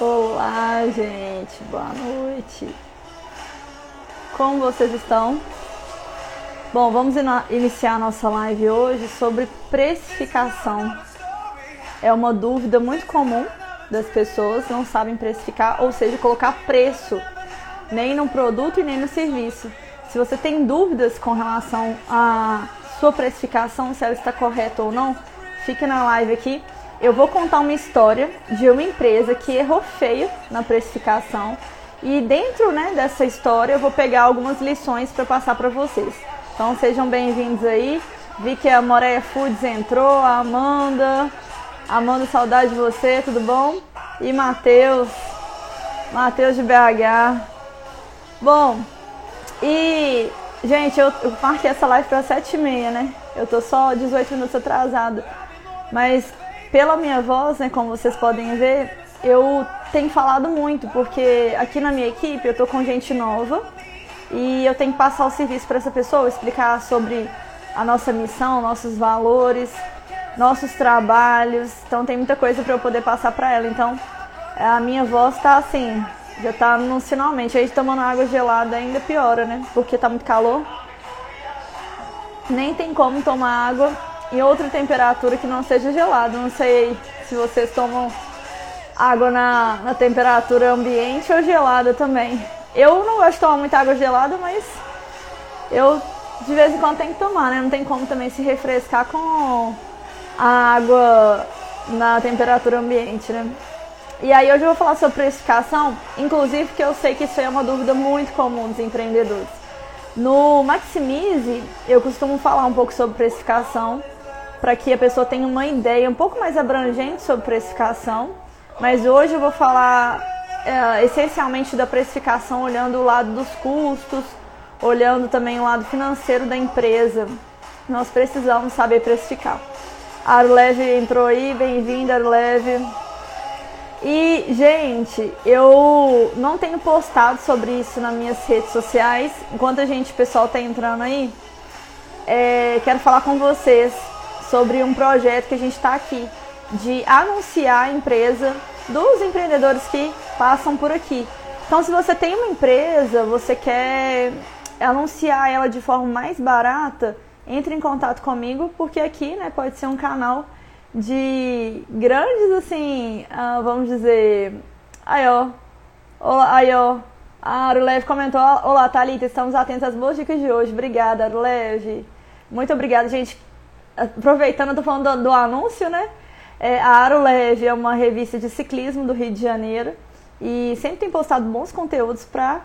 Olá, gente, boa noite. Como vocês estão? Bom, vamos iniciar nossa live hoje sobre precificação. É uma dúvida muito comum das pessoas, não sabem precificar, ou seja, colocar preço nem no produto e nem no serviço. Se você tem dúvidas com relação à sua precificação, se ela está correta ou não, fique na live aqui eu vou contar uma história de uma empresa que errou feio na precificação e dentro né, dessa história eu vou pegar algumas lições para passar para vocês. Então sejam bem-vindos aí. Vi que a Moreia Foods entrou, a Amanda. Amanda, saudade de você, tudo bom? E Matheus, Matheus de BH. Bom, e gente, eu, eu marquei essa live para 7h30, né? Eu tô só 18 minutos atrasada. Mas pela minha voz, né, como vocês podem ver, eu tenho falado muito, porque aqui na minha equipe eu tô com gente nova e eu tenho que passar o serviço para essa pessoa, explicar sobre a nossa missão, nossos valores, nossos trabalhos. Então tem muita coisa para eu poder passar para ela. Então a minha voz tá assim, já tá no finalmente. A gente tomando água gelada ainda piora, né? Porque tá muito calor. Nem tem como tomar água em outra temperatura que não seja gelado. Não sei se vocês tomam água na, na temperatura ambiente ou gelada também. Eu não gosto de tomar muita água gelada, mas eu de vez em quando tenho que tomar, né? Não tem como também se refrescar com a água na temperatura ambiente, né? E aí hoje eu vou falar sobre precificação, inclusive porque eu sei que isso é uma dúvida muito comum dos empreendedores. No Maximize, eu costumo falar um pouco sobre precificação, para que a pessoa tenha uma ideia um pouco mais abrangente sobre precificação. Mas hoje eu vou falar é, essencialmente da precificação, olhando o lado dos custos, olhando também o lado financeiro da empresa. Nós precisamos saber precificar. A Arleve entrou aí, bem-vinda, Arleve. E, gente, eu não tenho postado sobre isso nas minhas redes sociais. Enquanto a gente, pessoal tá entrando aí, é, quero falar com vocês sobre um projeto que a gente está aqui de anunciar a empresa dos empreendedores que passam por aqui. Então, se você tem uma empresa, você quer anunciar ela de forma mais barata, entre em contato comigo, porque aqui né, pode ser um canal de grandes, assim, uh, vamos dizer. Aí, ó. Olá, aí, ó. A Arulev comentou: Olá, Thalita, estamos atentos às boas dicas de hoje. Obrigada, Arulev. Muito obrigada, gente aproveitando, eu tô falando do, do anúncio, né? É, a Aro Leve é uma revista de ciclismo do Rio de Janeiro e sempre tem postado bons conteúdos para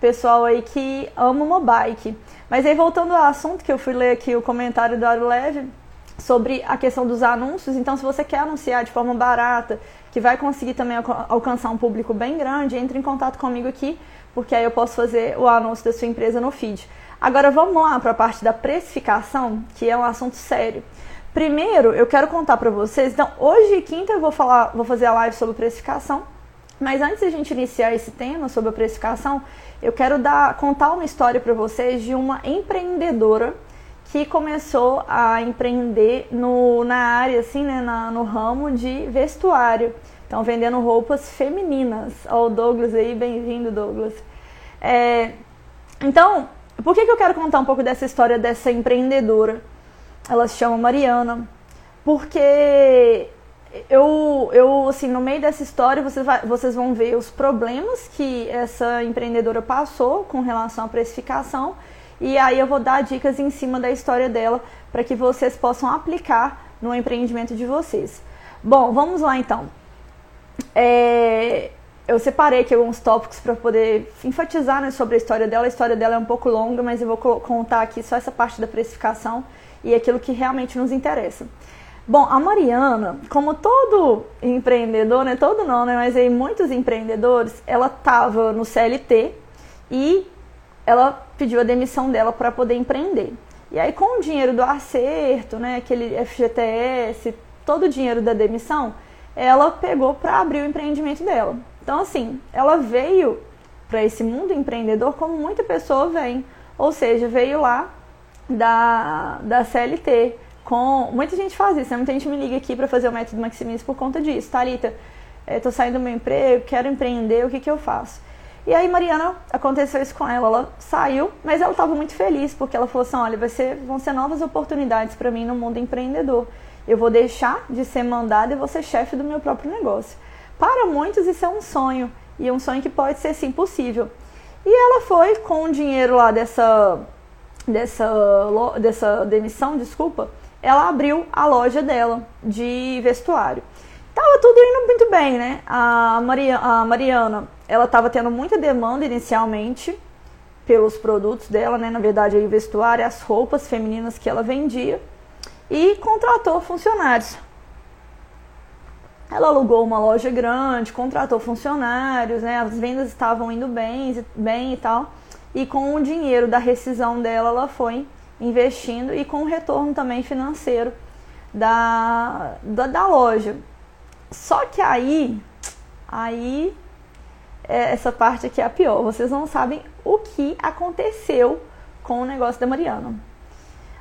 pessoal aí que ama uma bike. Mas aí voltando ao assunto que eu fui ler aqui o comentário do Aro Leve sobre a questão dos anúncios, então se você quer anunciar de forma barata, que vai conseguir também alcançar um público bem grande, entre em contato comigo aqui, porque aí eu posso fazer o anúncio da sua empresa no feed. Agora vamos lá para a parte da precificação, que é um assunto sério. Primeiro, eu quero contar para vocês. Então, hoje, quinta, eu vou falar, vou fazer a live sobre precificação. Mas antes de a gente iniciar esse tema sobre a precificação, eu quero dar, contar uma história para vocês de uma empreendedora que começou a empreender no, na área, assim, né, na, no ramo de vestuário. Então, vendendo roupas femininas. Ó, o Douglas aí, bem-vindo, Douglas. É, então, por que, que eu quero contar um pouco dessa história dessa empreendedora? Ela se chama Mariana. Porque eu, eu assim, no meio dessa história, vocês, vai, vocês vão ver os problemas que essa empreendedora passou com relação à precificação. E aí eu vou dar dicas em cima da história dela para que vocês possam aplicar no empreendimento de vocês. Bom, vamos lá então. É, eu separei aqui alguns tópicos para poder enfatizar né, sobre a história dela. A história dela é um pouco longa, mas eu vou contar aqui só essa parte da precificação e aquilo que realmente nos interessa. Bom, a Mariana, como todo empreendedor, né, todo não, né, mas aí muitos empreendedores, ela estava no CLT e ela pediu a demissão dela para poder empreender. E aí com o dinheiro do acerto, né, aquele FGTS, todo o dinheiro da demissão, ela pegou para abrir o empreendimento dela. Então, assim, ela veio para esse mundo empreendedor como muita pessoa vem. Ou seja, veio lá da, da CLT. Com, muita gente faz isso, né? muita gente me liga aqui para fazer o método Maximise por conta disso. Thalita, estou saindo do meu emprego, quero empreender, o que, que eu faço? E aí Mariana, aconteceu isso com ela, ela saiu, mas ela estava muito feliz, porque ela falou assim, olha, vai ser, vão ser novas oportunidades para mim no mundo empreendedor. Eu vou deixar de ser mandada e vou ser chefe do meu próprio negócio. Para muitos isso é um sonho, e um sonho que pode ser sim possível. E ela foi com o dinheiro lá dessa, dessa, dessa demissão, desculpa, ela abriu a loja dela de vestuário. Tava tudo indo muito bem, né? A, Maria, a Mariana, ela tava tendo muita demanda inicialmente pelos produtos dela, né? Na verdade, aí o vestuário, as roupas femininas que ela vendia e contratou funcionários. Ela alugou uma loja grande, contratou funcionários, né? As vendas estavam indo bem, bem e tal. E com o dinheiro da rescisão dela, ela foi investindo e com o retorno também financeiro da, da, da loja. Só que aí, aí é, essa parte aqui é a pior. Vocês não sabem o que aconteceu com o negócio da Mariana.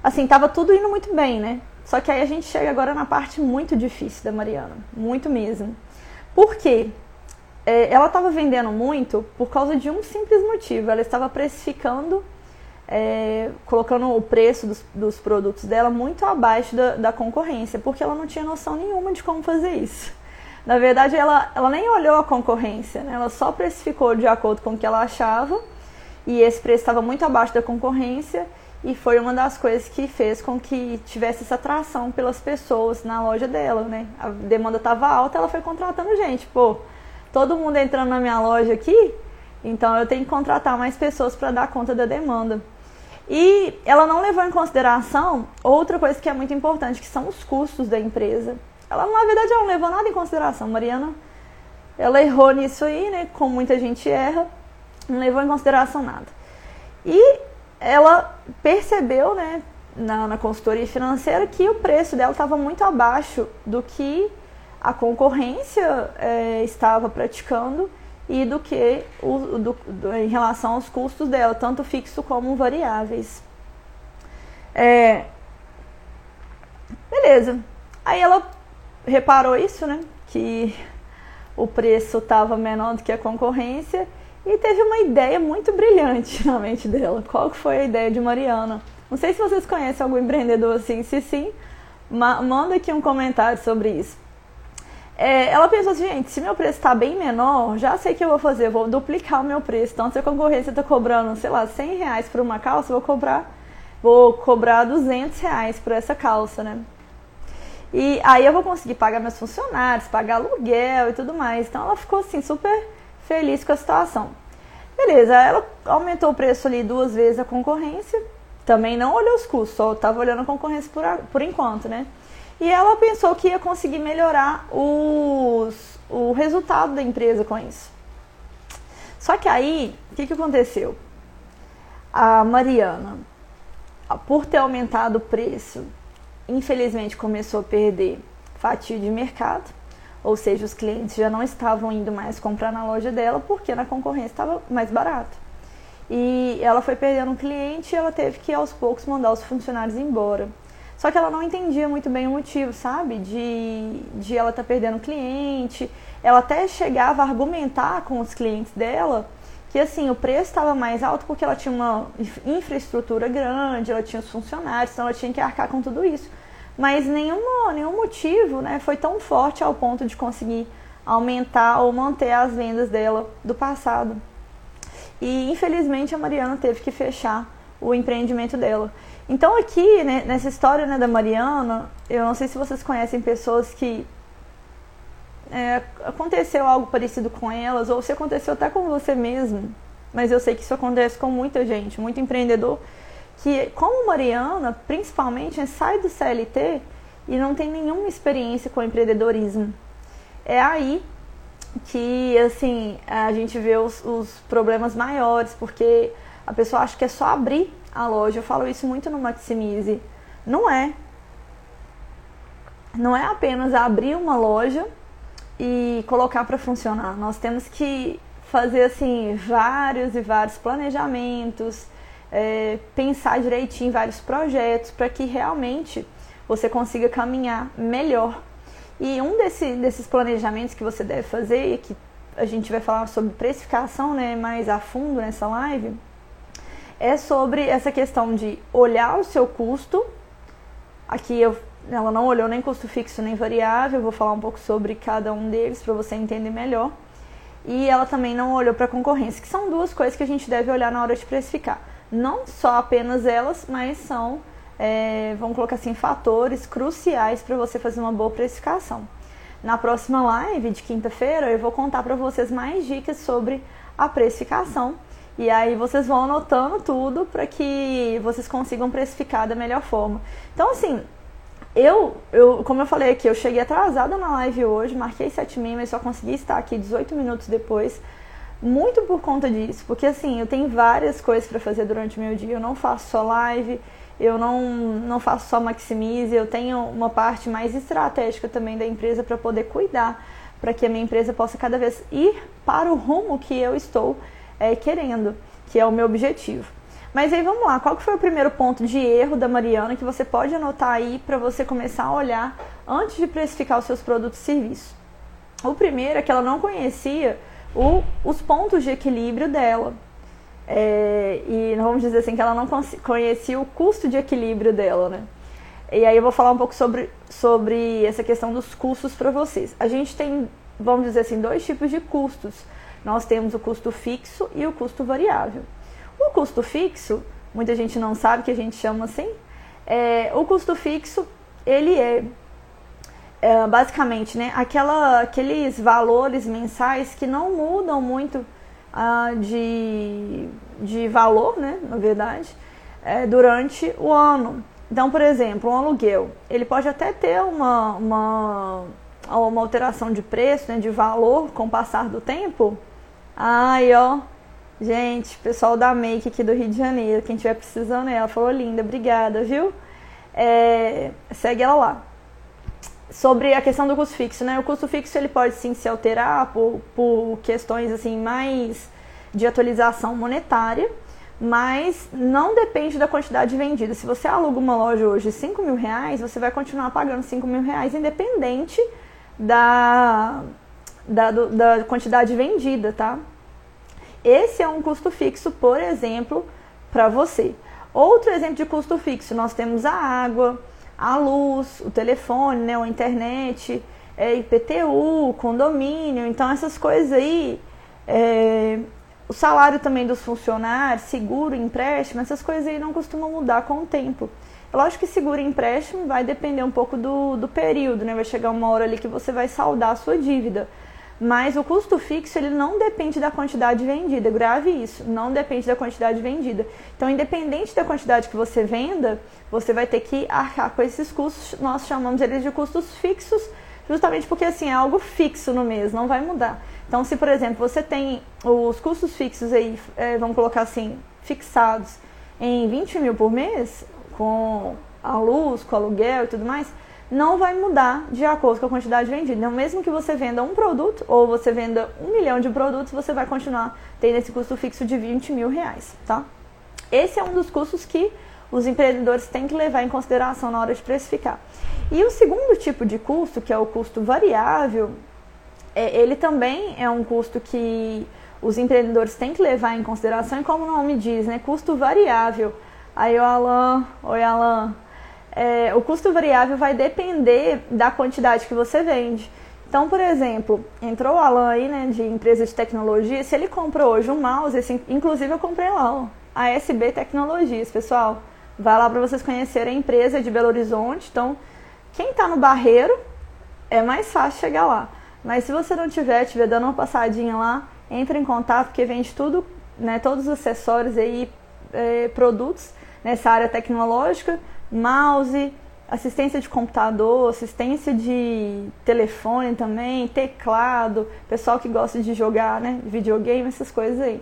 Assim, tava tudo indo muito bem, né? Só que aí a gente chega agora na parte muito difícil da Mariana, muito mesmo. Por quê? É, ela estava vendendo muito por causa de um simples motivo. Ela estava precificando, é, colocando o preço dos, dos, produtos dela muito abaixo da, da concorrência, porque ela não tinha noção nenhuma de como fazer isso. Na verdade, ela, ela nem olhou a concorrência, né? ela só precificou de acordo com o que ela achava, e esse preço estava muito abaixo da concorrência, e foi uma das coisas que fez com que tivesse essa atração pelas pessoas na loja dela, né? A demanda estava alta, ela foi contratando gente. Pô, todo mundo entrando na minha loja aqui, então eu tenho que contratar mais pessoas para dar conta da demanda. E ela não levou em consideração outra coisa que é muito importante, que são os custos da empresa. Ela, na verdade, ela não levou nada em consideração. Mariana, ela errou nisso aí, né? Como muita gente erra, não levou em consideração nada. E ela percebeu, né, na, na consultoria financeira, que o preço dela estava muito abaixo do que a concorrência é, estava praticando e do que o, do, do, em relação aos custos dela, tanto fixo como variáveis. É, beleza. Aí ela reparou isso, né? Que o preço estava menor do que a concorrência e teve uma ideia muito brilhante na mente dela. Qual que foi a ideia de Mariana? Não sei se vocês conhecem algum empreendedor assim, se sim, ma manda aqui um comentário sobre isso. É, ela pensou assim, gente, se meu preço está bem menor, já sei o que eu vou fazer, eu vou duplicar o meu preço. Então, se a concorrência está cobrando, sei lá, 100 reais por uma calça, eu vou cobrar, vou cobrar 200 reais por essa calça, né? E aí eu vou conseguir pagar meus funcionários, pagar aluguel e tudo mais. Então ela ficou assim super feliz com a situação. Beleza, ela aumentou o preço ali duas vezes a concorrência, também não olhou os custos, só estava olhando a concorrência por, por enquanto, né? E ela pensou que ia conseguir melhorar os, o resultado da empresa com isso. Só que aí, o que, que aconteceu? A Mariana, por ter aumentado o preço infelizmente começou a perder fatia de mercado, ou seja, os clientes já não estavam indo mais comprar na loja dela porque na concorrência estava mais barato. E ela foi perdendo um cliente e ela teve que aos poucos mandar os funcionários embora. Só que ela não entendia muito bem o motivo, sabe? De, de ela estar tá perdendo cliente. Ela até chegava a argumentar com os clientes dela que assim, o preço estava mais alto porque ela tinha uma infraestrutura grande, ela tinha os funcionários, então ela tinha que arcar com tudo isso. Mas nenhum, nenhum motivo né, foi tão forte ao ponto de conseguir aumentar ou manter as vendas dela do passado. E infelizmente a Mariana teve que fechar o empreendimento dela. Então aqui, né, nessa história né, da Mariana, eu não sei se vocês conhecem pessoas que é, aconteceu algo parecido com elas, ou se aconteceu até com você mesmo, mas eu sei que isso acontece com muita gente, muito empreendedor, que, como Mariana, principalmente, sai do CLT e não tem nenhuma experiência com empreendedorismo. É aí que, assim, a gente vê os, os problemas maiores, porque a pessoa acha que é só abrir a loja. Eu falo isso muito no Maximize. Não é. Não é apenas abrir uma loja e colocar para funcionar. Nós temos que fazer assim vários e vários planejamentos, é, pensar direitinho em vários projetos para que realmente você consiga caminhar melhor. E um desse, desses planejamentos que você deve fazer, que a gente vai falar sobre precificação né, mais a fundo nessa live, é sobre essa questão de olhar o seu custo. Aqui eu, ela não olhou nem custo fixo nem variável, vou falar um pouco sobre cada um deles para você entender melhor. E ela também não olhou para a concorrência, que são duas coisas que a gente deve olhar na hora de precificar. Não só apenas elas, mas são, é, vamos colocar assim, fatores cruciais para você fazer uma boa precificação. Na próxima live de quinta-feira eu vou contar para vocês mais dicas sobre a precificação e aí vocês vão anotando tudo para que vocês consigam precificar da melhor forma. Então, assim, eu, eu, como eu falei aqui, eu cheguei atrasada na live hoje, marquei 7 h mas só consegui estar aqui 18 minutos depois. Muito por conta disso, porque assim, eu tenho várias coisas para fazer durante o meu dia. Eu não faço só live, eu não, não faço só maximize, eu tenho uma parte mais estratégica também da empresa para poder cuidar, para que a minha empresa possa cada vez ir para o rumo que eu estou é, querendo, que é o meu objetivo. Mas aí vamos lá, qual que foi o primeiro ponto de erro da Mariana que você pode anotar aí para você começar a olhar antes de precificar os seus produtos e serviços? O primeiro é que ela não conhecia o, os pontos de equilíbrio dela. É, e vamos dizer assim que ela não conhecia o custo de equilíbrio dela, né? E aí eu vou falar um pouco sobre, sobre essa questão dos custos para vocês. A gente tem, vamos dizer assim, dois tipos de custos nós temos o custo fixo e o custo variável. O custo fixo, muita gente não sabe que a gente chama assim, é, o custo fixo, ele é, é basicamente né, aquela, aqueles valores mensais que não mudam muito ah, de, de valor, né, na verdade, é, durante o ano. Então, por exemplo, um aluguel, ele pode até ter uma, uma, uma alteração de preço, né, de valor com o passar do tempo, Ai, ó. Gente, pessoal da Make aqui do Rio de Janeiro, quem tiver precisando, ela falou linda, obrigada, viu? É, segue ela lá. Sobre a questão do custo fixo, né? O custo fixo ele pode sim se alterar por, por questões assim mais de atualização monetária, mas não depende da quantidade vendida. Se você aluga uma loja hoje de 5 mil reais, você vai continuar pagando 5 mil reais, independente da, da, da quantidade vendida, tá? Esse é um custo fixo, por exemplo, para você. Outro exemplo de custo fixo, nós temos a água, a luz, o telefone, né, a internet, é, IPTU, condomínio. Então, essas coisas aí, é, o salário também dos funcionários, seguro, empréstimo, essas coisas aí não costumam mudar com o tempo. É lógico que seguro e empréstimo vai depender um pouco do, do período, né? Vai chegar uma hora ali que você vai saldar a sua dívida. Mas o custo fixo ele não depende da quantidade vendida. Grave isso, não depende da quantidade vendida. Então, independente da quantidade que você venda, você vai ter que arcar com esses custos. Nós chamamos eles de custos fixos, justamente porque assim é algo fixo no mês, não vai mudar. Então, se por exemplo você tem os custos fixos aí, é, vamos colocar assim, fixados em 20 mil por mês, com a luz, com o aluguel e tudo mais, não vai mudar de acordo com a quantidade vendida. Então, mesmo que você venda um produto ou você venda um milhão de produtos, você vai continuar tendo esse custo fixo de 20 mil reais, tá? Esse é um dos custos que os empreendedores têm que levar em consideração na hora de precificar. E o segundo tipo de custo, que é o custo variável, é, ele também é um custo que os empreendedores têm que levar em consideração, e como o nome diz, né, custo variável. Aí o Alan, oi Alan, é, o custo variável vai depender da quantidade que você vende. Então, por exemplo, entrou o Alan aí, né, de empresa de tecnologia, se ele comprou hoje um mouse, esse, inclusive eu comprei lá, ó, a SB Tecnologias, pessoal. Vai lá para vocês conhecerem a empresa de Belo Horizonte. Então, quem está no Barreiro, é mais fácil chegar lá. Mas se você não tiver, tiver dando uma passadinha lá, entre em contato, porque vende tudo, né, todos os acessórios aí, é, produtos nessa área tecnológica mouse, assistência de computador, assistência de telefone também, teclado, pessoal que gosta de jogar, né, videogame, essas coisas aí.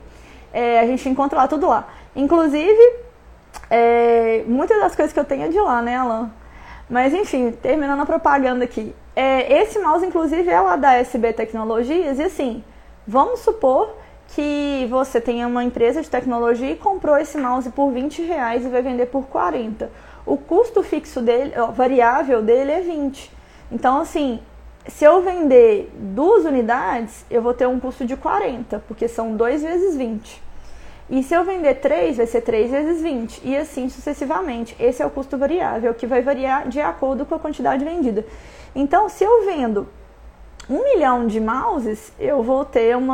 É, a gente encontra lá tudo lá. Inclusive, é, muitas das coisas que eu tenho é de lá, né, Alan? Mas enfim, terminando a propaganda aqui. É, esse mouse, inclusive, é lá da SB Tecnologias, e assim, vamos supor que você tenha uma empresa de tecnologia e comprou esse mouse por 20 reais e vai vender por 40 o custo fixo dele, variável dele é 20. Então, assim, se eu vender duas unidades, eu vou ter um custo de 40, porque são 2 vezes 20. E se eu vender 3, vai ser 3 vezes 20, e assim sucessivamente. Esse é o custo variável, que vai variar de acordo com a quantidade vendida. Então, se eu vendo um milhão de mouses, eu vou ter um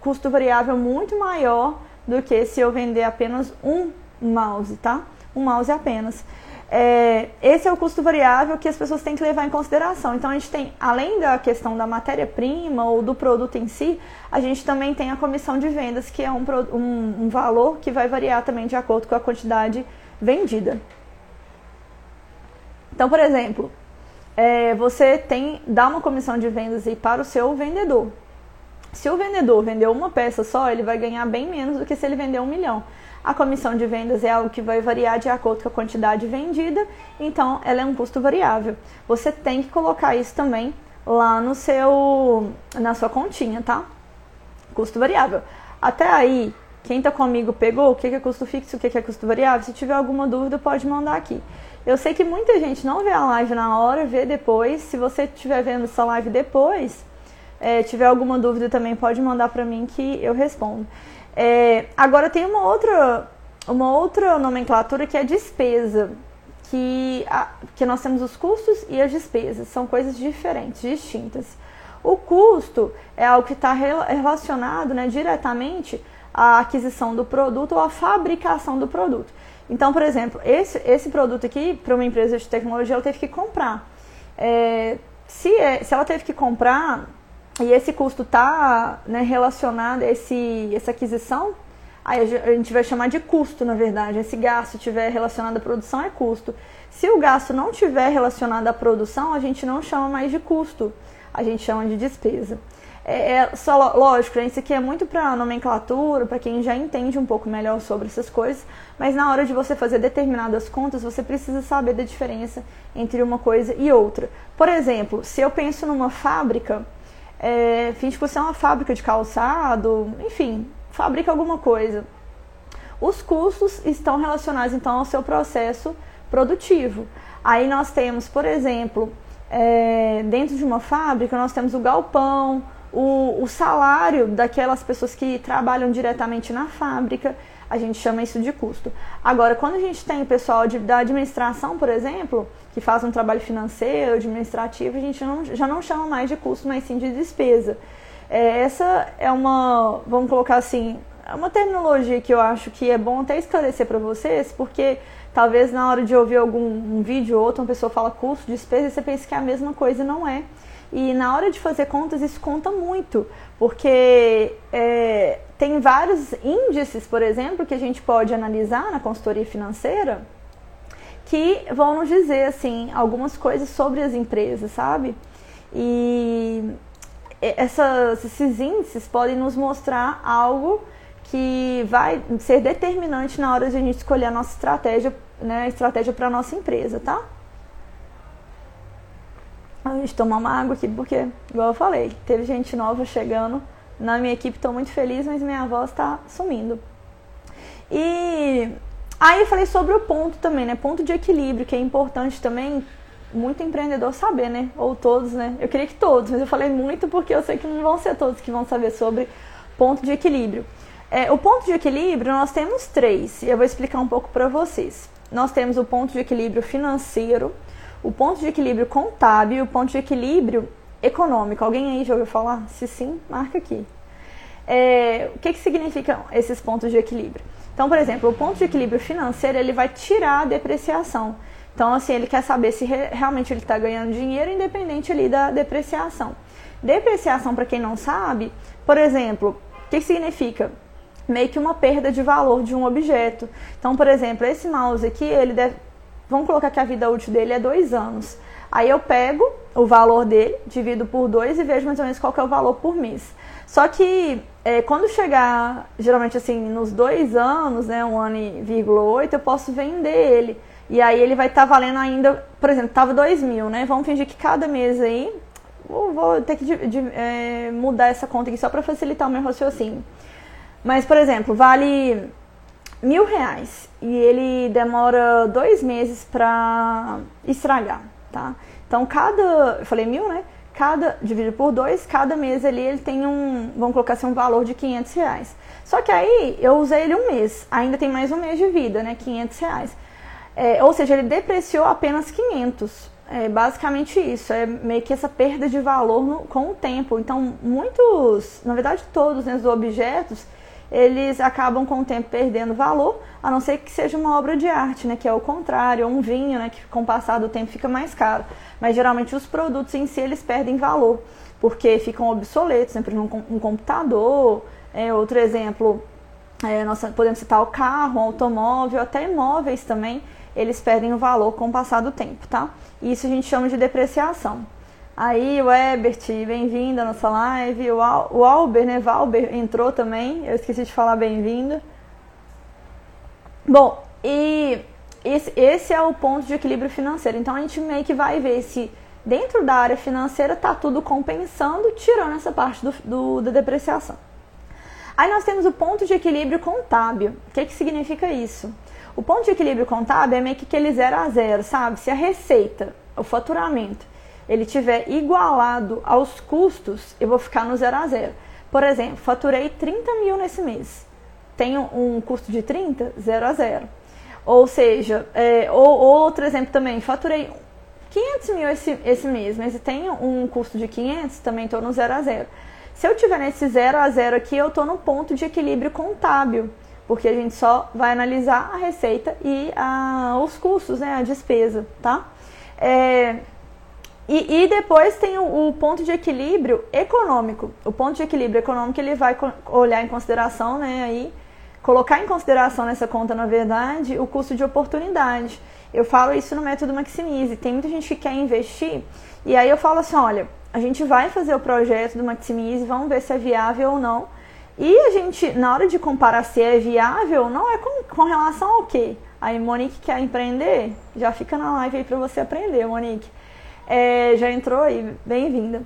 custo variável muito maior do que se eu vender apenas um mouse, tá? Um mouse apenas. É, esse é o custo variável que as pessoas têm que levar em consideração. Então, a gente tem, além da questão da matéria-prima ou do produto em si, a gente também tem a comissão de vendas, que é um, um, um valor que vai variar também de acordo com a quantidade vendida. Então, por exemplo, é, você tem dá uma comissão de vendas aí para o seu vendedor. Se o vendedor vendeu uma peça só, ele vai ganhar bem menos do que se ele vender um milhão. A comissão de vendas é algo que vai variar de acordo com a quantidade vendida, então ela é um custo variável. Você tem que colocar isso também lá no seu na sua continha, tá? Custo variável. Até aí, quem tá comigo pegou o que é custo fixo, o que é custo variável? Se tiver alguma dúvida, pode mandar aqui. Eu sei que muita gente não vê a live na hora, vê depois. Se você estiver vendo essa live depois, é, tiver alguma dúvida também pode mandar para mim que eu respondo. É, agora tem uma outra, uma outra nomenclatura que é despesa, que, a, que nós temos os custos e as despesas, são coisas diferentes, distintas. O custo é algo que está relacionado né, diretamente à aquisição do produto ou à fabricação do produto. Então, por exemplo, esse, esse produto aqui, para uma empresa de tecnologia, ela teve que comprar. É, se, é, se ela teve que comprar e esse custo está né, relacionado a esse, essa aquisição, aí a gente vai chamar de custo, na verdade. Esse gasto estiver relacionado à produção, é custo. Se o gasto não estiver relacionado à produção, a gente não chama mais de custo, a gente chama de despesa. É, é só lógico, né, isso aqui é muito para nomenclatura, para quem já entende um pouco melhor sobre essas coisas, mas na hora de você fazer determinadas contas, você precisa saber da diferença entre uma coisa e outra. Por exemplo, se eu penso numa fábrica, é, finge você é uma fábrica de calçado, enfim, fabrica alguma coisa. Os custos estão relacionados então ao seu processo produtivo. Aí nós temos, por exemplo, é, dentro de uma fábrica, nós temos o galpão, o, o salário daquelas pessoas que trabalham diretamente na fábrica, a gente chama isso de custo. Agora, quando a gente tem pessoal de, da administração, por exemplo, que faz um trabalho financeiro, administrativo, a gente não, já não chama mais de custo, mas sim de despesa. É, essa é uma, vamos colocar assim, é uma terminologia que eu acho que é bom até esclarecer para vocês, porque talvez na hora de ouvir algum um vídeo ou outro, uma pessoa fala custo, despesa, e você pensa que é a mesma coisa, não é. E na hora de fazer contas, isso conta muito, porque é, tem vários índices, por exemplo, que a gente pode analisar na consultoria financeira que vão nos dizer assim algumas coisas sobre as empresas, sabe? E essas, esses índices podem nos mostrar algo que vai ser determinante na hora de a gente escolher a nossa estratégia, né, estratégia para nossa empresa, tá? A gente tomar uma água aqui, porque, igual eu falei, teve gente nova chegando na minha equipe, estou muito feliz, mas minha voz está sumindo. E aí eu falei sobre o ponto também, né? Ponto de equilíbrio, que é importante também muito empreendedor saber, né? Ou todos, né? Eu queria que todos, mas eu falei muito porque eu sei que não vão ser todos que vão saber sobre ponto de equilíbrio. É, o ponto de equilíbrio nós temos três, e eu vou explicar um pouco para vocês. Nós temos o ponto de equilíbrio financeiro, o ponto de equilíbrio contábil e o ponto de equilíbrio econômico. Alguém aí já ouviu falar? Se sim, marca aqui. É, o que, que significam esses pontos de equilíbrio? Então, por exemplo, o ponto de equilíbrio financeiro ele vai tirar a depreciação. Então, assim, ele quer saber se re realmente ele está ganhando dinheiro independente ali da depreciação. Depreciação, para quem não sabe, por exemplo, o que, que significa? Meio que uma perda de valor de um objeto. Então, por exemplo, esse mouse aqui, ele deve, Vamos colocar que a vida útil dele é dois anos. Aí eu pego o valor dele, divido por dois e vejo mais ou menos qual é o valor por mês. Só que é, quando chegar, geralmente assim, nos dois anos, né, um ano e vírgula oito, eu posso vender ele. E aí ele vai estar tá valendo ainda, por exemplo, estava dois mil, né? Vamos fingir que cada mês aí, vou, vou ter que de, de, é, mudar essa conta aqui só para facilitar o meu raciocínio. Mas, por exemplo, vale mil reais e ele demora dois meses para estragar, tá? Então cada, eu falei mil, né? cada dividido por dois, cada mês ali ele tem um, vamos colocar assim, um valor de 500 reais. Só que aí eu usei ele um mês, ainda tem mais um mês de vida, né, 500 reais. É, ou seja, ele depreciou apenas 500. É basicamente isso, é meio que essa perda de valor no, com o tempo. Então, muitos, na verdade todos né, os objetos, eles acabam com o tempo perdendo valor, a não ser que seja uma obra de arte, né, que é o contrário, um vinho, né, que com o passar do tempo fica mais caro. Mas geralmente os produtos em si eles perdem valor, porque ficam obsoletos, sempre né, um, um computador, é, outro exemplo, é, nós podemos citar o carro, o automóvel, até imóveis também, eles perdem o valor com o passar do tempo, tá? Isso a gente chama de depreciação. Aí o Ebert, bem-vindo à nossa live. O, Al, o né? Valber entrou também. Eu esqueci de falar bem-vindo. Bom, e esse, esse é o ponto de equilíbrio financeiro. Então a gente meio que vai ver se dentro da área financeira tá tudo compensando, tirando essa parte do, do da depreciação. Aí nós temos o ponto de equilíbrio contábil. O que, que significa isso? O ponto de equilíbrio contábil é meio que aquele zero a zero, sabe? Se a receita, o faturamento, ele tiver igualado aos custos, eu vou ficar no zero a zero. Por exemplo, faturei 30 mil nesse mês. Tenho um custo de 30, zero a zero. Ou seja, é, ou, outro exemplo também, faturei 500 mil esse, esse mês, mas tenho um custo de 500, também estou no zero a zero. Se eu tiver nesse zero a zero aqui, eu estou no ponto de equilíbrio contábil porque a gente só vai analisar a receita e a, os custos, né, a despesa, tá? É, e, e, depois tem o, o, ponto de equilíbrio econômico. O ponto de equilíbrio econômico ele vai olhar em consideração, né, aí colocar em consideração nessa conta, na verdade, o custo de oportunidade. Eu falo isso no método Maximize. Tem muita gente que quer investir e aí eu falo assim, olha, a gente vai fazer o projeto do Maximize, vamos ver se é viável ou não e a gente, na hora de comparar se é viável, não é com, com relação ao quê? Aí, Monique quer empreender? Já fica na live aí para você aprender, Monique. É, já entrou aí, bem-vinda.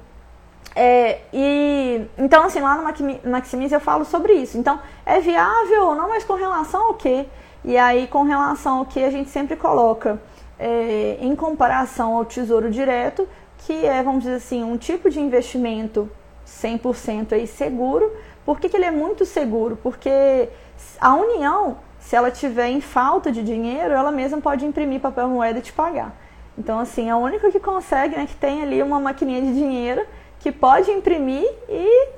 É, e então, assim, lá no Maximize eu falo sobre isso. Então, é viável ou não, mas com relação ao quê? E aí, com relação ao que a gente sempre coloca é, em comparação ao tesouro direto, que é, vamos dizer assim, um tipo de investimento 100% aí seguro, por que, que ele é muito seguro? Porque a União, se ela tiver em falta de dinheiro, ela mesma pode imprimir papel moeda e te pagar. Então, assim, é a única que consegue, né, que tem ali uma maquininha de dinheiro que pode imprimir e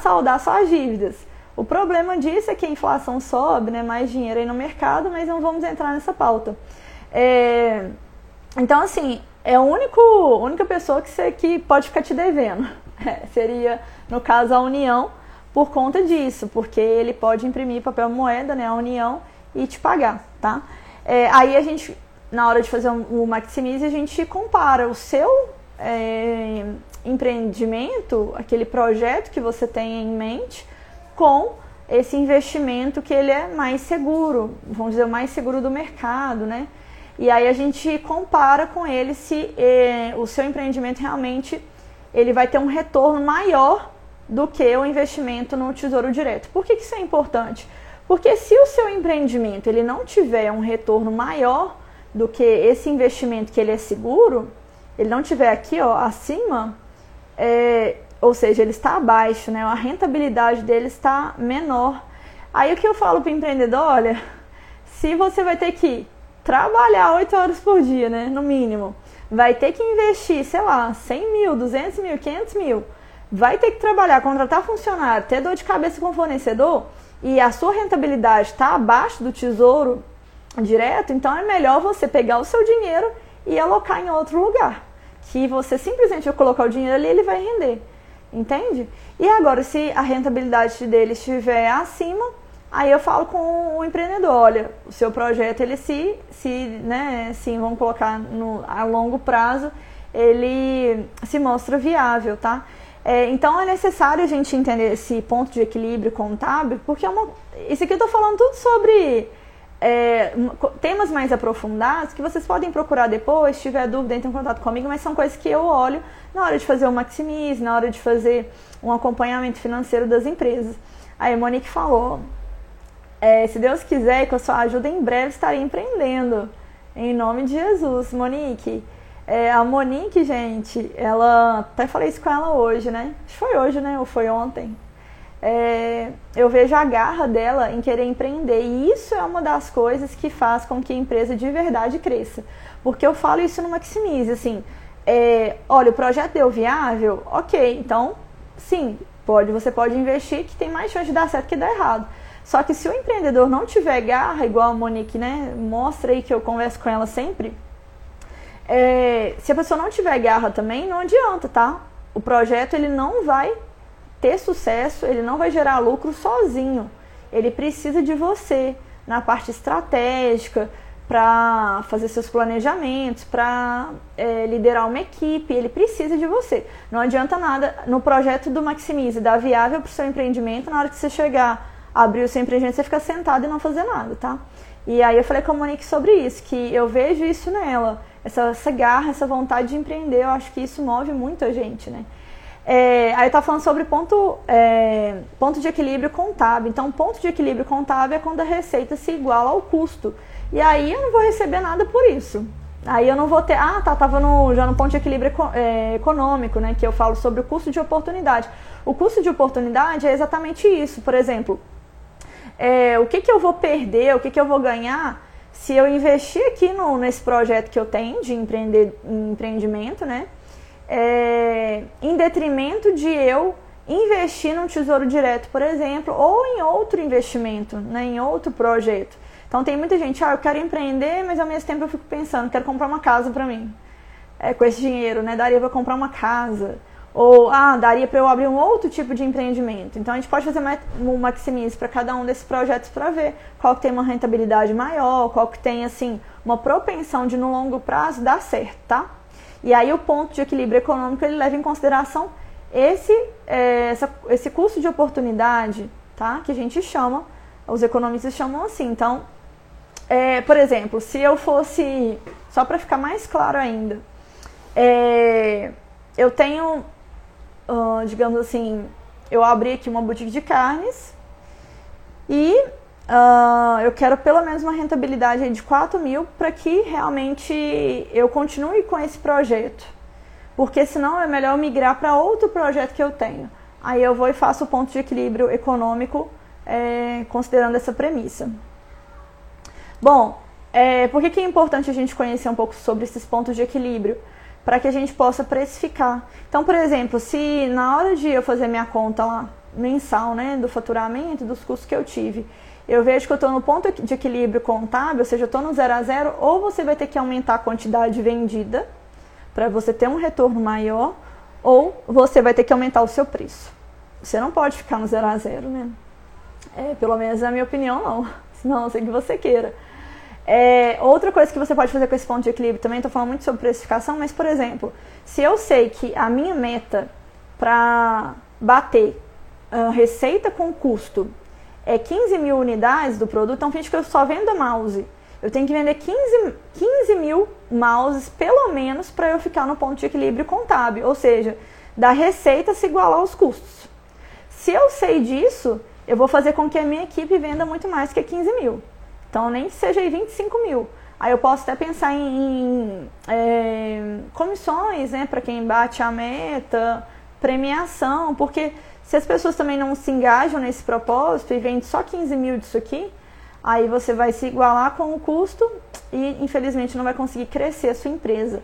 saldar suas dívidas. O problema disso é que a inflação sobe, né, mais dinheiro aí no mercado, mas não vamos entrar nessa pauta. É... Então, assim, é a único, única pessoa que, você, que pode ficar te devendo. É, seria, no caso, a União, por conta disso, porque ele pode imprimir papel moeda, né, a União, e te pagar, tá? É, aí a gente, na hora de fazer o Maximize, a gente compara o seu é, empreendimento, aquele projeto que você tem em mente, com esse investimento que ele é mais seguro, vamos dizer, o mais seguro do mercado, né? E aí a gente compara com ele se é, o seu empreendimento realmente ele vai ter um retorno maior do que o investimento no Tesouro Direto. Por que, isso é importante? Porque se o seu empreendimento ele não tiver um retorno maior do que esse investimento que ele é seguro, ele não tiver aqui ó, acima, é, ou seja, ele está abaixo, né? a rentabilidade dele está menor. Aí o que eu falo para o empreendedor, olha, se você vai ter que trabalhar 8 horas por dia, né, no mínimo, vai ter que investir, sei lá, 100 mil, 200 mil, 500 mil, vai ter que trabalhar, contratar funcionário, ter dor de cabeça com fornecedor e a sua rentabilidade está abaixo do tesouro direto, então é melhor você pegar o seu dinheiro e alocar em outro lugar. Que você simplesmente colocar o dinheiro ali ele vai render. Entende? E agora, se a rentabilidade dele estiver acima, aí eu falo com o empreendedor, olha, o seu projeto, ele se, se né, sim, vamos colocar no, a longo prazo, ele se mostra viável, tá? É, então é necessário a gente entender esse ponto de equilíbrio contábil, porque é uma, isso aqui eu estou falando tudo sobre é, temas mais aprofundados que vocês podem procurar depois, se tiver dúvida, entre em contato comigo, mas são coisas que eu olho na hora de fazer o Maximize, na hora de fazer um acompanhamento financeiro das empresas. Aí a Monique falou, é, se Deus quiser, com a sua ajuda, em breve estarei empreendendo. Em nome de Jesus, Monique. É, a Monique, gente, ela. Até falei isso com ela hoje, né? Foi hoje, né? Ou foi ontem. É, eu vejo a garra dela em querer empreender. E isso é uma das coisas que faz com que a empresa de verdade cresça. Porque eu falo isso no Maximize, assim. É, olha, o projeto deu viável? Ok, então, sim, pode, você pode investir que tem mais chance de dar certo que dar errado. Só que se o empreendedor não tiver garra, igual a Monique, né, mostra aí que eu converso com ela sempre, é, se a pessoa não tiver garra também, não adianta, tá? O projeto ele não vai ter sucesso, ele não vai gerar lucro sozinho. Ele precisa de você na parte estratégica, para fazer seus planejamentos, para é, liderar uma equipe, ele precisa de você. Não adianta nada no projeto do Maximize dar viável para o seu empreendimento, na hora que você chegar, abrir o seu empreendimento, você fica sentado e não fazer nada, tá? E aí eu falei com a Monique sobre isso, que eu vejo isso nela, essa, essa garra, essa vontade de empreender, eu acho que isso move muito a gente, né? É, aí estava falando sobre ponto, é, ponto de equilíbrio contábil. Então, ponto de equilíbrio contábil é quando a receita se iguala ao custo. E aí eu não vou receber nada por isso. Aí eu não vou ter. Ah, tá, tava no, já no ponto de equilíbrio é, econômico, né? Que eu falo sobre o custo de oportunidade. O custo de oportunidade é exatamente isso. Por exemplo, é, o que, que eu vou perder, o que, que eu vou ganhar se eu investir aqui no, nesse projeto que eu tenho de empreender, empreendimento, né? É, em detrimento de eu investir num tesouro direto, por exemplo, ou em outro investimento, né, em outro projeto. Então tem muita gente, ah, eu quero empreender, mas ao mesmo tempo eu fico pensando, quero comprar uma casa para mim. É, com esse dinheiro, né? Daria para comprar uma casa. Ou, ah, daria para eu abrir um outro tipo de empreendimento. Então a gente pode fazer um maximize para cada um desses projetos para ver qual que tem uma rentabilidade maior, qual que tem, assim, uma propensão de no longo prazo dar certo, tá? E aí o ponto de equilíbrio econômico ele leva em consideração esse, é, essa, esse custo de oportunidade, tá? Que a gente chama, os economistas chamam assim. Então, é, por exemplo, se eu fosse, só para ficar mais claro ainda, é, eu tenho, uh, digamos assim, eu abri aqui uma boutique de carnes e uh, eu quero pelo menos uma rentabilidade de 4 mil para que realmente eu continue com esse projeto. Porque senão é melhor migrar para outro projeto que eu tenho. Aí eu vou e faço o ponto de equilíbrio econômico é, considerando essa premissa. Bom, é, por que, que é importante a gente conhecer um pouco sobre esses pontos de equilíbrio? Para que a gente possa precificar. Então, por exemplo, se na hora de eu fazer minha conta lá, mensal, né, do faturamento, dos custos que eu tive, eu vejo que eu estou no ponto de equilíbrio contábil, ou seja, eu estou no zero a zero, ou você vai ter que aumentar a quantidade vendida para você ter um retorno maior, ou você vai ter que aumentar o seu preço. Você não pode ficar no zero a zero, né? É, pelo menos é a minha opinião, não. Senão, eu sei que você queira. É, outra coisa que você pode fazer com esse ponto de equilíbrio também, estou falando muito sobre precificação, mas por exemplo, se eu sei que a minha meta para bater receita com custo é 15 mil unidades do produto, então finge que eu só vendo mouse. Eu tenho que vender 15, 15 mil mouses, pelo menos, para eu ficar no ponto de equilíbrio contábil, ou seja, da receita se igualar aos custos. Se eu sei disso, eu vou fazer com que a minha equipe venda muito mais que 15 mil. Então, nem que seja aí 25 mil. Aí eu posso até pensar em, em é, comissões, né, para quem bate a meta, premiação, porque se as pessoas também não se engajam nesse propósito e vendem só 15 mil disso aqui, aí você vai se igualar com o custo e infelizmente não vai conseguir crescer a sua empresa.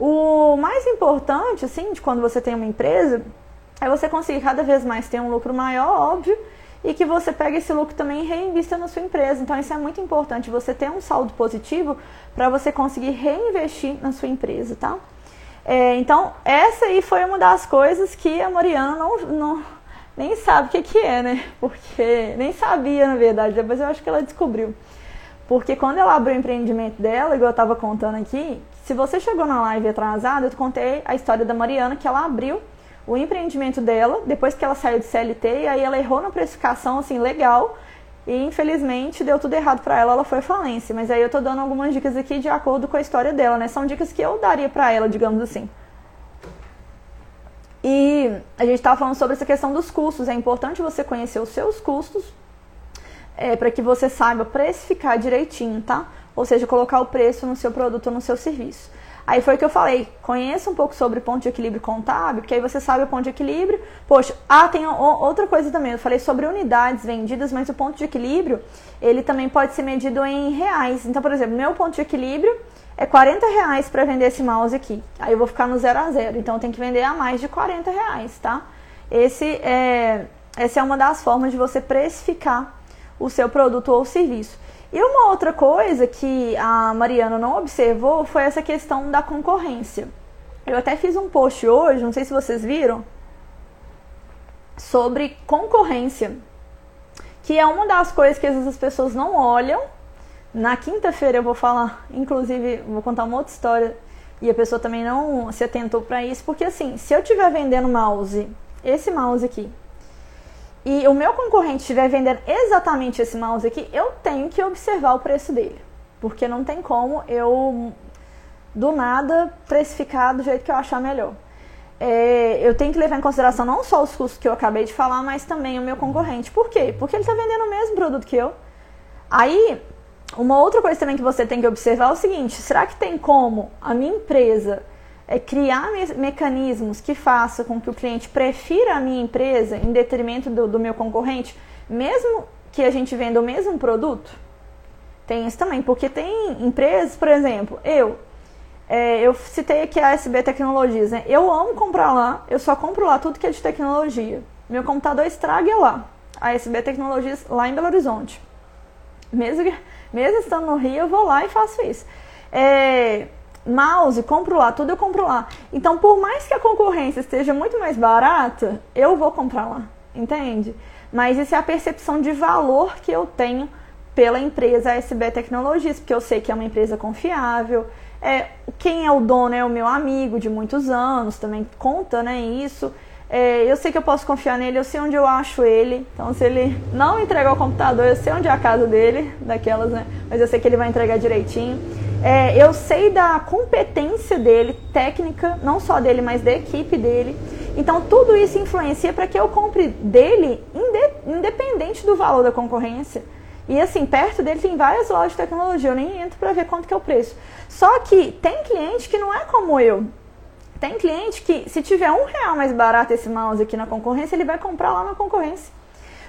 O mais importante, assim, de quando você tem uma empresa, é você conseguir cada vez mais ter um lucro maior, óbvio, e que você pegue esse lucro também e reinvista na sua empresa. Então isso é muito importante, você ter um saldo positivo para você conseguir reinvestir na sua empresa, tá? É, então essa aí foi uma das coisas que a Mariana não, não nem sabe o que, que é, né? Porque nem sabia na verdade, depois eu acho que ela descobriu. Porque quando ela abriu o empreendimento dela, igual eu estava contando aqui, se você chegou na live atrasada, eu contei a história da Mariana que ela abriu o empreendimento dela, depois que ela saiu de CLT, e aí ela errou na precificação, assim, legal, e infelizmente deu tudo errado para ela, ela foi falência. Mas aí eu tô dando algumas dicas aqui de acordo com a história dela, né? São dicas que eu daria para ela, digamos assim. E a gente estava falando sobre essa questão dos custos. É importante você conhecer os seus custos é, para que você saiba precificar direitinho, tá? Ou seja, colocar o preço no seu produto ou no seu serviço. Aí foi que eu falei, conheça um pouco sobre ponto de equilíbrio contábil, porque aí você sabe o ponto de equilíbrio. Poxa, ah, tem outra coisa também, eu falei sobre unidades vendidas, mas o ponto de equilíbrio, ele também pode ser medido em reais. Então, por exemplo, meu ponto de equilíbrio é 40 reais para vender esse mouse aqui. Aí eu vou ficar no zero a zero, então tenho que vender a mais de 40 reais, tá? Esse é, essa é uma das formas de você precificar o seu produto ou serviço. E uma outra coisa que a Mariana não observou foi essa questão da concorrência. Eu até fiz um post hoje, não sei se vocês viram, sobre concorrência, que é uma das coisas que às vezes as pessoas não olham. Na quinta-feira eu vou falar, inclusive, vou contar uma outra história e a pessoa também não se atentou para isso, porque assim, se eu estiver vendendo mouse, esse mouse aqui, e o meu concorrente estiver vendendo exatamente esse mouse aqui, eu tenho que observar o preço dele. Porque não tem como eu, do nada, precificar do jeito que eu achar melhor. É, eu tenho que levar em consideração não só os custos que eu acabei de falar, mas também o meu concorrente. Por quê? Porque ele está vendendo o mesmo produto que eu. Aí, uma outra coisa também que você tem que observar é o seguinte: será que tem como a minha empresa é criar me mecanismos que façam com que o cliente prefira a minha empresa em detrimento do, do meu concorrente, mesmo que a gente venda o mesmo produto? Tem isso também, porque tem empresas, por exemplo, eu, é, eu citei aqui a SB Tecnologias, né? Eu amo comprar lá, eu só compro lá tudo que é de tecnologia. Meu computador estraga lá. A SB Tecnologias lá em Belo Horizonte. Mesmo, mesmo estando no Rio, eu vou lá e faço isso. É, mouse, compro lá, tudo eu compro lá. Então, por mais que a concorrência esteja muito mais barata, eu vou comprar lá, entende? Mas isso é a percepção de valor que eu tenho pela empresa SB Tecnologias, porque eu sei que é uma empresa confiável. É, quem é o dono é o meu amigo de muitos anos, também conta, né, isso. É, eu sei que eu posso confiar nele, eu sei onde eu acho ele. Então, se ele não entregar o computador, eu sei onde é a casa dele, daquelas, né? Mas eu sei que ele vai entregar direitinho. É, eu sei da competência dele, técnica, não só dele, mas da equipe dele. Então, tudo isso influencia para que eu compre dele, independente do valor da concorrência. E assim, perto dele tem várias lojas de tecnologia, eu nem entro para ver quanto que é o preço. Só que tem cliente que não é como eu. Tem cliente que, se tiver um real mais barato esse mouse aqui na concorrência, ele vai comprar lá na concorrência.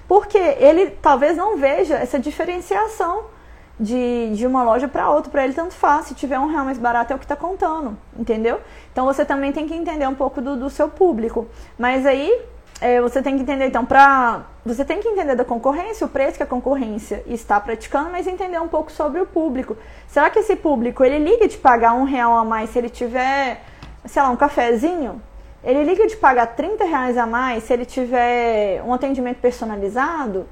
Porque ele talvez não veja essa diferenciação de, de uma loja para outra, para ele tanto faz. Se tiver um real mais barato é o que está contando, entendeu? Então você também tem que entender um pouco do, do seu público. Mas aí é, você tem que entender, então, para você tem que entender da concorrência, o preço que a concorrência está praticando, mas entender um pouco sobre o público. Será que esse público ele liga de pagar um real a mais se ele tiver, sei lá, um cafezinho? Ele liga de pagar 30 reais a mais se ele tiver um atendimento personalizado?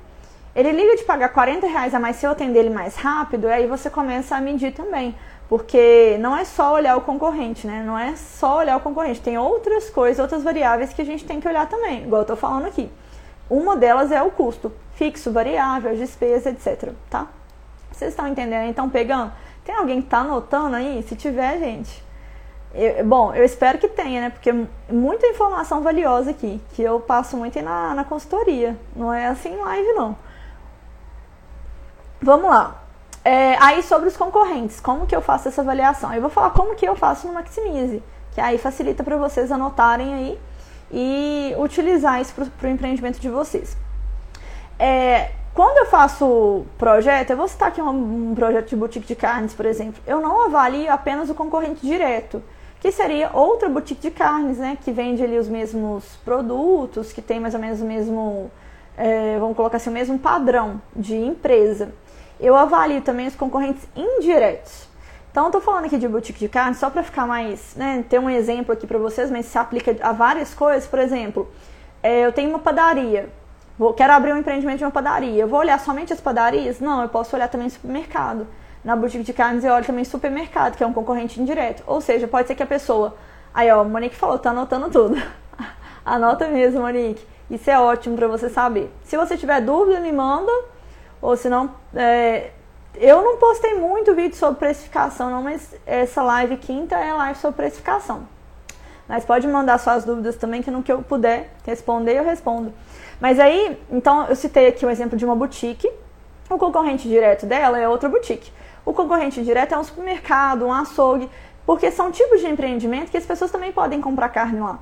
Ele liga de pagar 40 reais a mais se eu atender ele mais rápido, e aí você começa a medir também. Porque não é só olhar o concorrente, né? Não é só olhar o concorrente. Tem outras coisas, outras variáveis que a gente tem que olhar também, igual eu tô falando aqui. Uma delas é o custo fixo, variável, despesa, etc. Tá? Vocês estão entendendo? Então, pegando. Tem alguém que tá anotando aí? Se tiver, gente. Eu, bom, eu espero que tenha, né? Porque muita informação valiosa aqui, que eu passo muito na, na consultoria. Não é assim live, não. Vamos lá. É, aí sobre os concorrentes, como que eu faço essa avaliação? Eu vou falar como que eu faço no Maximize, que aí facilita para vocês anotarem aí e utilizar isso para o empreendimento de vocês. É, quando eu faço projeto, eu vou citar aqui um, um, projeto de boutique de carnes, por exemplo, eu não avalio apenas o concorrente direto, que seria outra boutique de carnes, né, que vende ali os mesmos produtos, que tem mais ou menos o mesmo, é, vamos colocar assim, o mesmo padrão de empresa eu avalio também os concorrentes indiretos. Então, tô falando aqui de boutique de carne só para ficar mais, né, ter um exemplo aqui para vocês, mas se aplica a várias coisas. Por exemplo, é, eu tenho uma padaria, vou, quero abrir um empreendimento de uma padaria. Eu vou olhar somente as padarias? Não, eu posso olhar também supermercado. Na boutique de carnes eu olho também supermercado, que é um concorrente indireto. Ou seja, pode ser que a pessoa. Aí, ó, Monique falou, tá anotando tudo. Anota mesmo, Monique. Isso é ótimo para você saber. Se você tiver dúvida, me manda ou se não, é, eu não postei muito vídeo sobre precificação, não, mas essa live quinta é live sobre precificação. Mas pode mandar suas dúvidas também, que no que eu puder responder, eu respondo. Mas aí, então, eu citei aqui o exemplo de uma boutique. O concorrente direto dela é outra boutique. O concorrente direto é um supermercado, um açougue. Porque são tipos de empreendimento que as pessoas também podem comprar carne lá.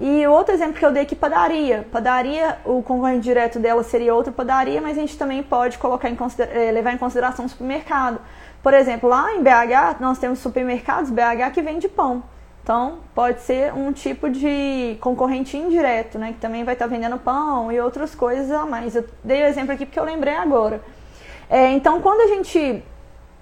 E outro exemplo que eu dei aqui, padaria. Padaria, o concorrente direto dela seria outra padaria, mas a gente também pode colocar em eh, levar em consideração o supermercado. Por exemplo, lá em BH, nós temos supermercados BH que vende pão. Então, pode ser um tipo de concorrente indireto, né? Que também vai estar vendendo pão e outras coisas a mais. Eu dei o exemplo aqui porque eu lembrei agora. É, então, quando a gente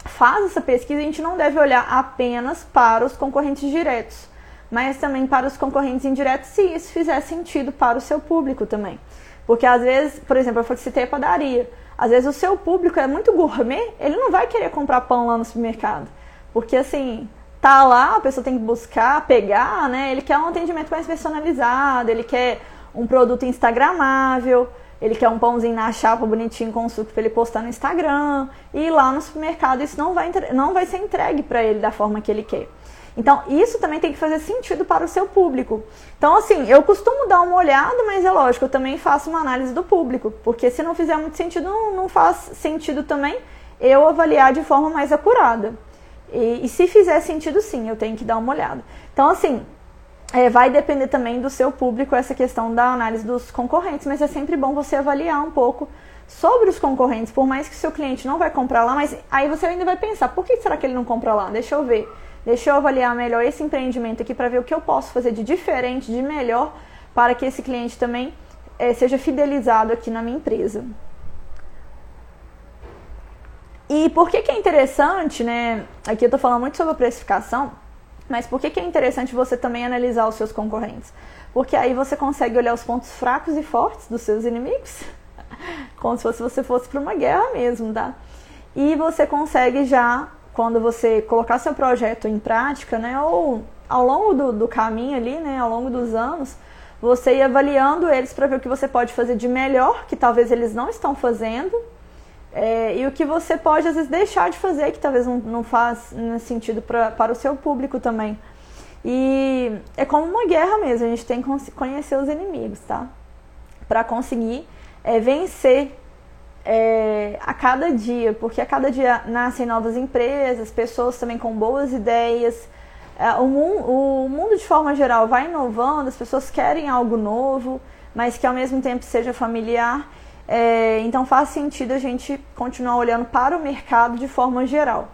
faz essa pesquisa, a gente não deve olhar apenas para os concorrentes diretos, mas também para os concorrentes indiretos, se isso fizer sentido para o seu público também. Porque às vezes, por exemplo, eu citei a padaria. Às vezes o seu público é muito gourmet, ele não vai querer comprar pão lá no supermercado. Porque assim, tá lá, a pessoa tem que buscar, pegar, né? Ele quer um atendimento mais personalizado, ele quer um produto instagramável, ele quer um pãozinho na chapa bonitinho com suco para ele postar no Instagram. E lá no supermercado isso não vai, não vai ser entregue para ele da forma que ele quer. Então, isso também tem que fazer sentido para o seu público. Então, assim, eu costumo dar uma olhada, mas é lógico, eu também faço uma análise do público, porque se não fizer muito sentido, não, não faz sentido também eu avaliar de forma mais acurada. E, e, se fizer sentido, sim, eu tenho que dar uma olhada. Então, assim, é, vai depender também do seu público essa questão da análise dos concorrentes, mas é sempre bom você avaliar um pouco sobre os concorrentes, por mais que seu cliente não vai comprar lá, mas aí você ainda vai pensar, por que será que ele não compra lá? Deixa eu ver. Deixa eu avaliar melhor esse empreendimento aqui para ver o que eu posso fazer de diferente, de melhor, para que esse cliente também é, seja fidelizado aqui na minha empresa. E por que, que é interessante, né? Aqui eu estou falando muito sobre a precificação, mas por que, que é interessante você também analisar os seus concorrentes? Porque aí você consegue olhar os pontos fracos e fortes dos seus inimigos, como se você fosse para uma guerra mesmo, tá? E você consegue já, quando você colocar seu projeto em prática, né? Ou ao longo do, do caminho ali, né? Ao longo dos anos, você ir avaliando eles para ver o que você pode fazer de melhor, que talvez eles não estão fazendo, é, e o que você pode, às vezes, deixar de fazer, que talvez não, não faz sentido pra, para o seu público também. E é como uma guerra mesmo, a gente tem que conhecer os inimigos, tá? Para conseguir é, vencer é, a cada dia, porque a cada dia nascem novas empresas, pessoas também com boas ideias. É, o, mundo, o mundo, de forma geral, vai inovando, as pessoas querem algo novo, mas que ao mesmo tempo seja familiar. É, então faz sentido a gente continuar olhando para o mercado de forma geral.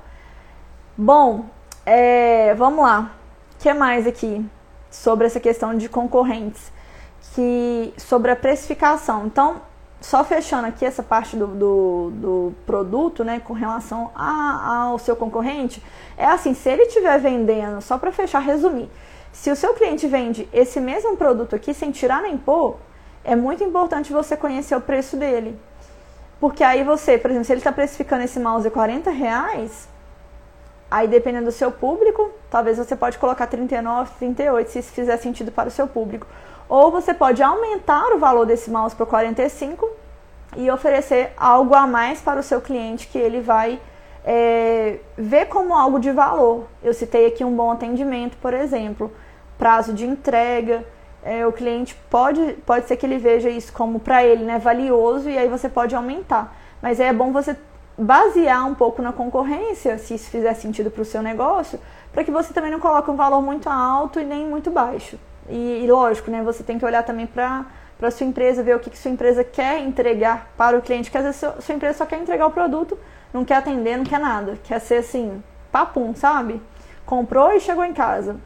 Bom, é, vamos lá. O que mais aqui sobre essa questão de concorrentes? Que, sobre a precificação. Então, só fechando aqui essa parte do, do, do produto, né, com relação a, ao seu concorrente, é assim, se ele estiver vendendo, só para fechar, resumir, se o seu cliente vende esse mesmo produto aqui sem tirar nem pôr, é muito importante você conhecer o preço dele. Porque aí você, por exemplo, se ele está precificando esse mouse a 40 reais, aí dependendo do seu público, talvez você pode colocar 39, 38, se isso fizer sentido para o seu público. Ou você pode aumentar o valor desse mouse para 45 e oferecer algo a mais para o seu cliente que ele vai é, ver como algo de valor. Eu citei aqui um bom atendimento, por exemplo, prazo de entrega, é, o cliente pode, pode ser que ele veja isso como para ele né, valioso e aí você pode aumentar. Mas é bom você basear um pouco na concorrência, se isso fizer sentido para o seu negócio, para que você também não coloque um valor muito alto e nem muito baixo. E, e lógico, né, você tem que olhar também para para sua empresa, ver o que, que sua empresa quer entregar para o cliente, porque às vezes sua, sua empresa só quer entregar o produto, não quer atender, não quer nada, quer ser assim, papum, sabe? Comprou e chegou em casa.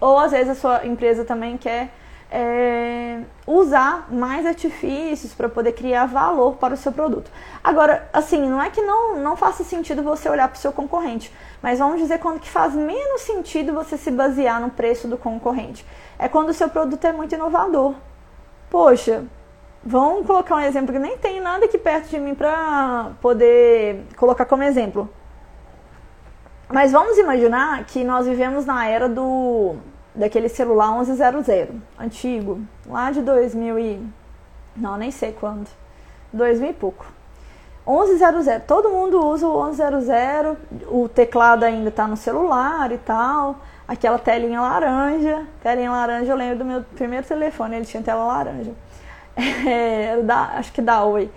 Ou às vezes a sua empresa também quer é, usar mais artifícios para poder criar valor para o seu produto. Agora, assim, não é que não, não faça sentido você olhar para o seu concorrente, mas vamos dizer quando que faz menos sentido você se basear no preço do concorrente. É quando o seu produto é muito inovador. Poxa, vamos colocar um exemplo que nem tem nada aqui perto de mim para poder colocar como exemplo. Mas vamos imaginar que nós vivemos na era do daquele celular 1100, antigo, lá de 2000 e... não, nem sei quando, 2000 e pouco. 1100, todo mundo usa o 1100, o teclado ainda está no celular e tal, aquela telinha laranja, telinha laranja eu lembro do meu primeiro telefone, ele tinha tela laranja, é, da, acho que da Oi.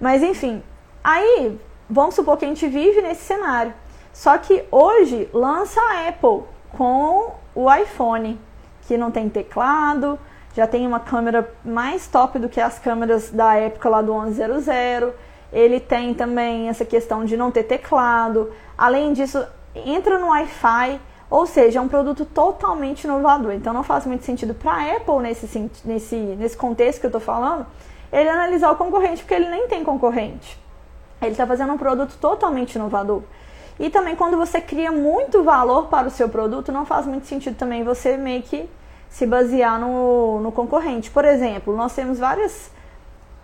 Mas enfim, aí vamos supor que a gente vive nesse cenário, só que hoje lança a Apple com o iPhone, que não tem teclado, já tem uma câmera mais top do que as câmeras da época lá do 1100. Ele tem também essa questão de não ter teclado. Além disso, entra no Wi-Fi, ou seja, é um produto totalmente inovador. Então não faz muito sentido para a Apple nesse, nesse, nesse contexto que eu estou falando, ele analisar o concorrente, porque ele nem tem concorrente. Ele está fazendo um produto totalmente inovador. E também quando você cria muito valor para o seu produto, não faz muito sentido também você meio que se basear no, no concorrente. Por exemplo, nós temos várias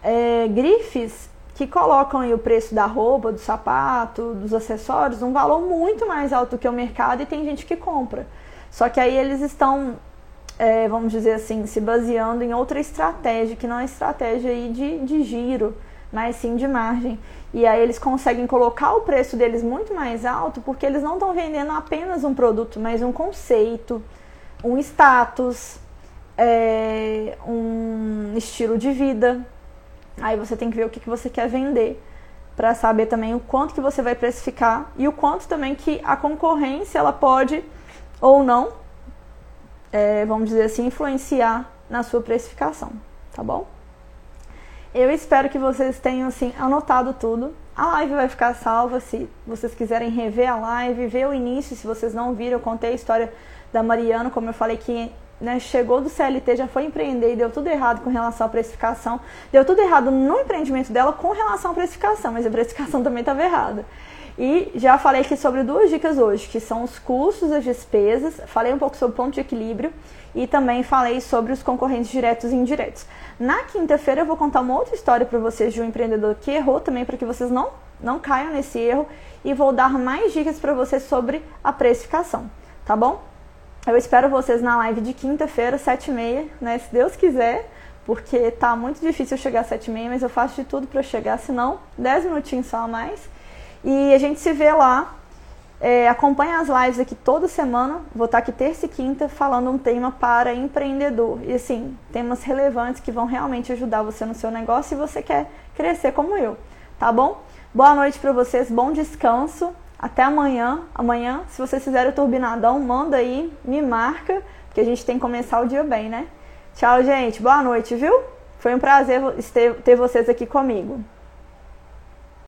é, grifes que colocam o preço da roupa, do sapato, dos acessórios, um valor muito mais alto que o mercado e tem gente que compra. Só que aí eles estão, é, vamos dizer assim, se baseando em outra estratégia, que não é estratégia aí de, de giro, mas sim de margem. E aí eles conseguem colocar o preço deles muito mais alto porque eles não estão vendendo apenas um produto, mas um conceito, um status, é, um estilo de vida. Aí você tem que ver o que, que você quer vender para saber também o quanto que você vai precificar e o quanto também que a concorrência ela pode ou não, é, vamos dizer assim, influenciar na sua precificação, tá bom? Eu espero que vocês tenham assim anotado tudo. A live vai ficar salva se vocês quiserem rever a live, ver o início, se vocês não viram, eu contei a história da Mariana, como eu falei que né, chegou do CLT, já foi empreender e deu tudo errado com relação à precificação. Deu tudo errado no empreendimento dela com relação à precificação, mas a precificação também estava errada. E já falei aqui sobre duas dicas hoje, que são os custos, as despesas, falei um pouco sobre o ponto de equilíbrio e também falei sobre os concorrentes diretos e indiretos. Na quinta-feira eu vou contar uma outra história para vocês de um empreendedor que errou também, para que vocês não, não caiam nesse erro e vou dar mais dicas para vocês sobre a precificação, tá bom? Eu espero vocês na live de quinta-feira, 7h30, né? Se Deus quiser, porque tá muito difícil chegar às 7h30, mas eu faço de tudo para chegar, senão 10 minutinhos só a mais. E a gente se vê lá. É, acompanha as lives aqui toda semana. Vou estar aqui terça e quinta falando um tema para empreendedor. E assim, temas relevantes que vão realmente ajudar você no seu negócio se você quer crescer como eu. Tá bom? Boa noite para vocês, bom descanso. Até amanhã. Amanhã, se vocês fizerem o turbinadão, manda aí, me marca, porque a gente tem que começar o dia bem, né? Tchau, gente. Boa noite, viu? Foi um prazer ter vocês aqui comigo.